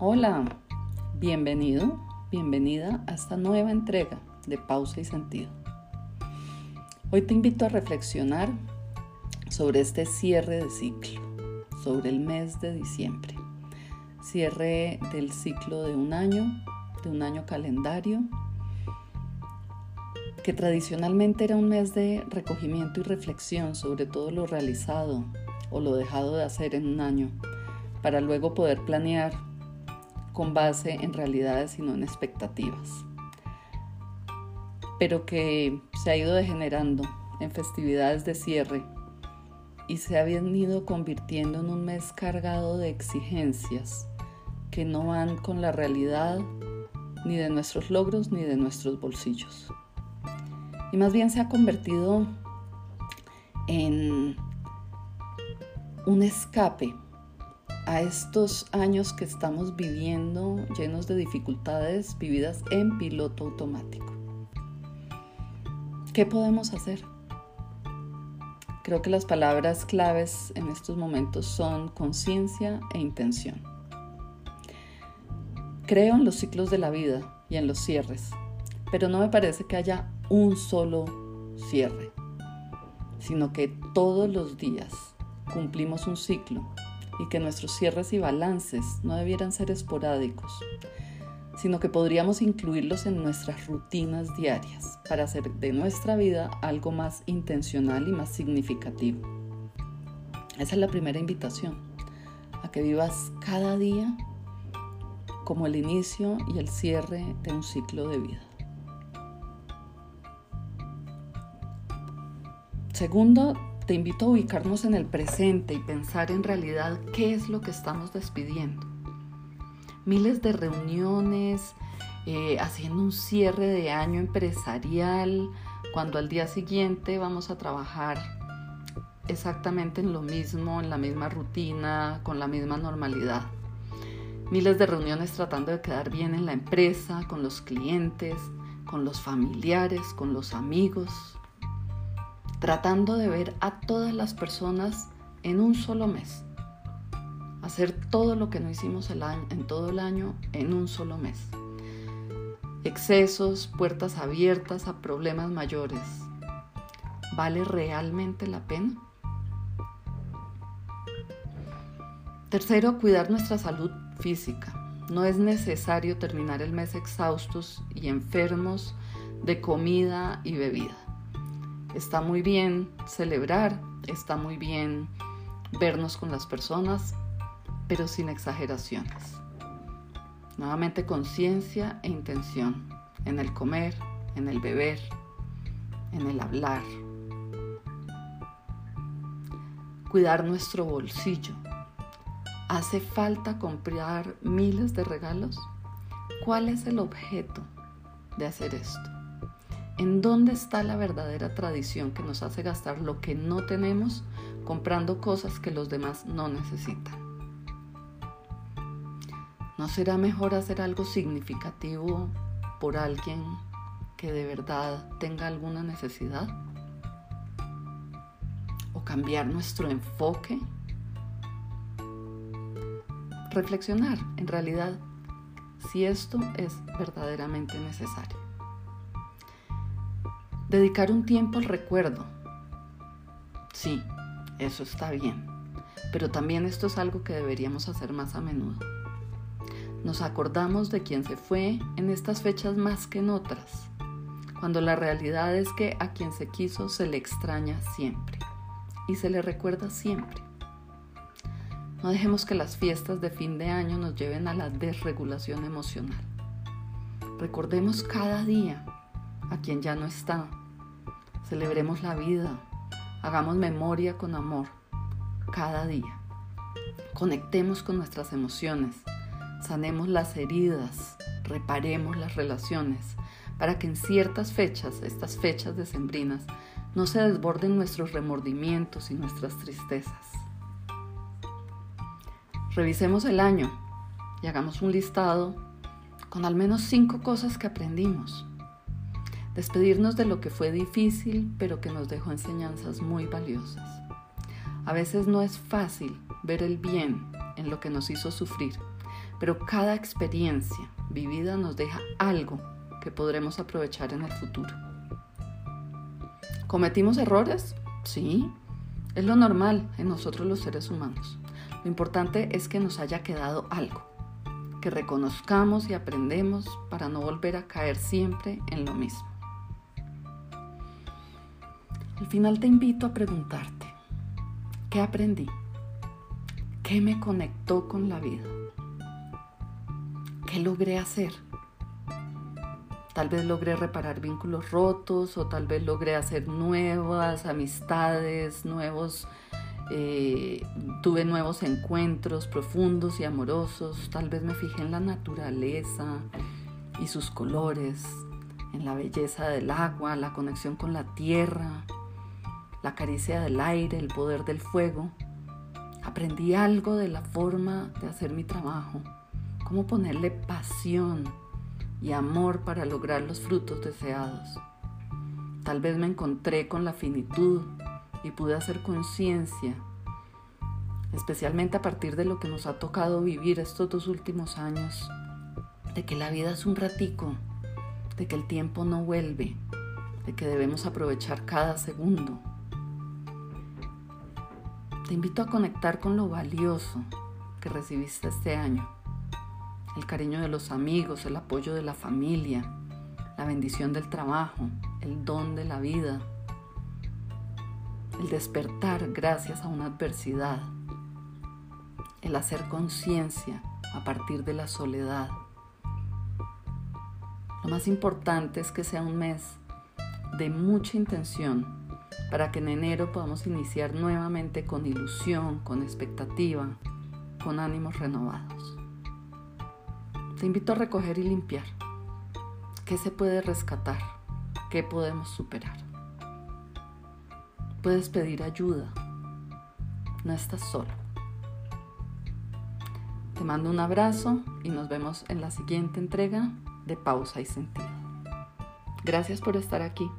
Hola, bienvenido, bienvenida a esta nueva entrega de Pausa y Sentido. Hoy te invito a reflexionar sobre este cierre de ciclo, sobre el mes de diciembre, cierre del ciclo de un año, de un año calendario, que tradicionalmente era un mes de recogimiento y reflexión sobre todo lo realizado o lo dejado de hacer en un año, para luego poder planear con base en realidades y no en expectativas, pero que se ha ido degenerando en festividades de cierre y se ha venido convirtiendo en un mes cargado de exigencias que no van con la realidad ni de nuestros logros ni de nuestros bolsillos. Y más bien se ha convertido en un escape a estos años que estamos viviendo llenos de dificultades vividas en piloto automático. ¿Qué podemos hacer? Creo que las palabras claves en estos momentos son conciencia e intención. Creo en los ciclos de la vida y en los cierres, pero no me parece que haya un solo cierre, sino que todos los días cumplimos un ciclo y que nuestros cierres y balances no debieran ser esporádicos, sino que podríamos incluirlos en nuestras rutinas diarias para hacer de nuestra vida algo más intencional y más significativo. Esa es la primera invitación, a que vivas cada día como el inicio y el cierre de un ciclo de vida. Segundo, te invito a ubicarnos en el presente y pensar en realidad qué es lo que estamos despidiendo. Miles de reuniones, eh, haciendo un cierre de año empresarial, cuando al día siguiente vamos a trabajar exactamente en lo mismo, en la misma rutina, con la misma normalidad. Miles de reuniones tratando de quedar bien en la empresa, con los clientes, con los familiares, con los amigos, tratando de ver a todas las personas en un solo mes. Hacer todo lo que no hicimos en todo el año en un solo mes. Excesos, puertas abiertas a problemas mayores. ¿Vale realmente la pena? Tercero, cuidar nuestra salud física. No es necesario terminar el mes exhaustos y enfermos de comida y bebida. Está muy bien celebrar, está muy bien vernos con las personas, pero sin exageraciones. Nuevamente conciencia e intención en el comer, en el beber, en el hablar. Cuidar nuestro bolsillo. ¿Hace falta comprar miles de regalos? ¿Cuál es el objeto de hacer esto? ¿En dónde está la verdadera tradición que nos hace gastar lo que no tenemos comprando cosas que los demás no necesitan? ¿No será mejor hacer algo significativo por alguien que de verdad tenga alguna necesidad? ¿O cambiar nuestro enfoque? Reflexionar en realidad si esto es verdaderamente necesario. Dedicar un tiempo al recuerdo. Sí, eso está bien, pero también esto es algo que deberíamos hacer más a menudo. Nos acordamos de quien se fue en estas fechas más que en otras, cuando la realidad es que a quien se quiso se le extraña siempre y se le recuerda siempre. No dejemos que las fiestas de fin de año nos lleven a la desregulación emocional. Recordemos cada día a quien ya no está. Celebremos la vida, hagamos memoria con amor cada día. Conectemos con nuestras emociones, sanemos las heridas, reparemos las relaciones, para que en ciertas fechas, estas fechas decembrinas, no se desborden nuestros remordimientos y nuestras tristezas. Revisemos el año y hagamos un listado con al menos cinco cosas que aprendimos despedirnos de lo que fue difícil, pero que nos dejó enseñanzas muy valiosas. A veces no es fácil ver el bien en lo que nos hizo sufrir, pero cada experiencia vivida nos deja algo que podremos aprovechar en el futuro. ¿Cometimos errores? Sí, es lo normal en nosotros los seres humanos. Lo importante es que nos haya quedado algo, que reconozcamos y aprendemos para no volver a caer siempre en lo mismo. Al final te invito a preguntarte, ¿qué aprendí? ¿Qué me conectó con la vida? ¿Qué logré hacer? Tal vez logré reparar vínculos rotos o tal vez logré hacer nuevas amistades, nuevos, eh, tuve nuevos encuentros profundos y amorosos. Tal vez me fijé en la naturaleza y sus colores, en la belleza del agua, la conexión con la tierra, la caricia del aire, el poder del fuego. Aprendí algo de la forma de hacer mi trabajo, cómo ponerle pasión y amor para lograr los frutos deseados. Tal vez me encontré con la finitud y pude hacer conciencia, especialmente a partir de lo que nos ha tocado vivir estos dos últimos años, de que la vida es un ratico, de que el tiempo no vuelve, de que debemos aprovechar cada segundo te invito a conectar con lo valioso que recibiste este año. El cariño de los amigos, el apoyo de la familia, la bendición del trabajo, el don de la vida, el despertar gracias a una adversidad, el hacer conciencia a partir de la soledad. Lo más importante es que sea un mes de mucha intención para que en enero podamos iniciar nuevamente con ilusión, con expectativa, con ánimos renovados. Te invito a recoger y limpiar. ¿Qué se puede rescatar? ¿Qué podemos superar? Puedes pedir ayuda. No estás solo. Te mando un abrazo y nos vemos en la siguiente entrega de Pausa y Sentido. Gracias por estar aquí.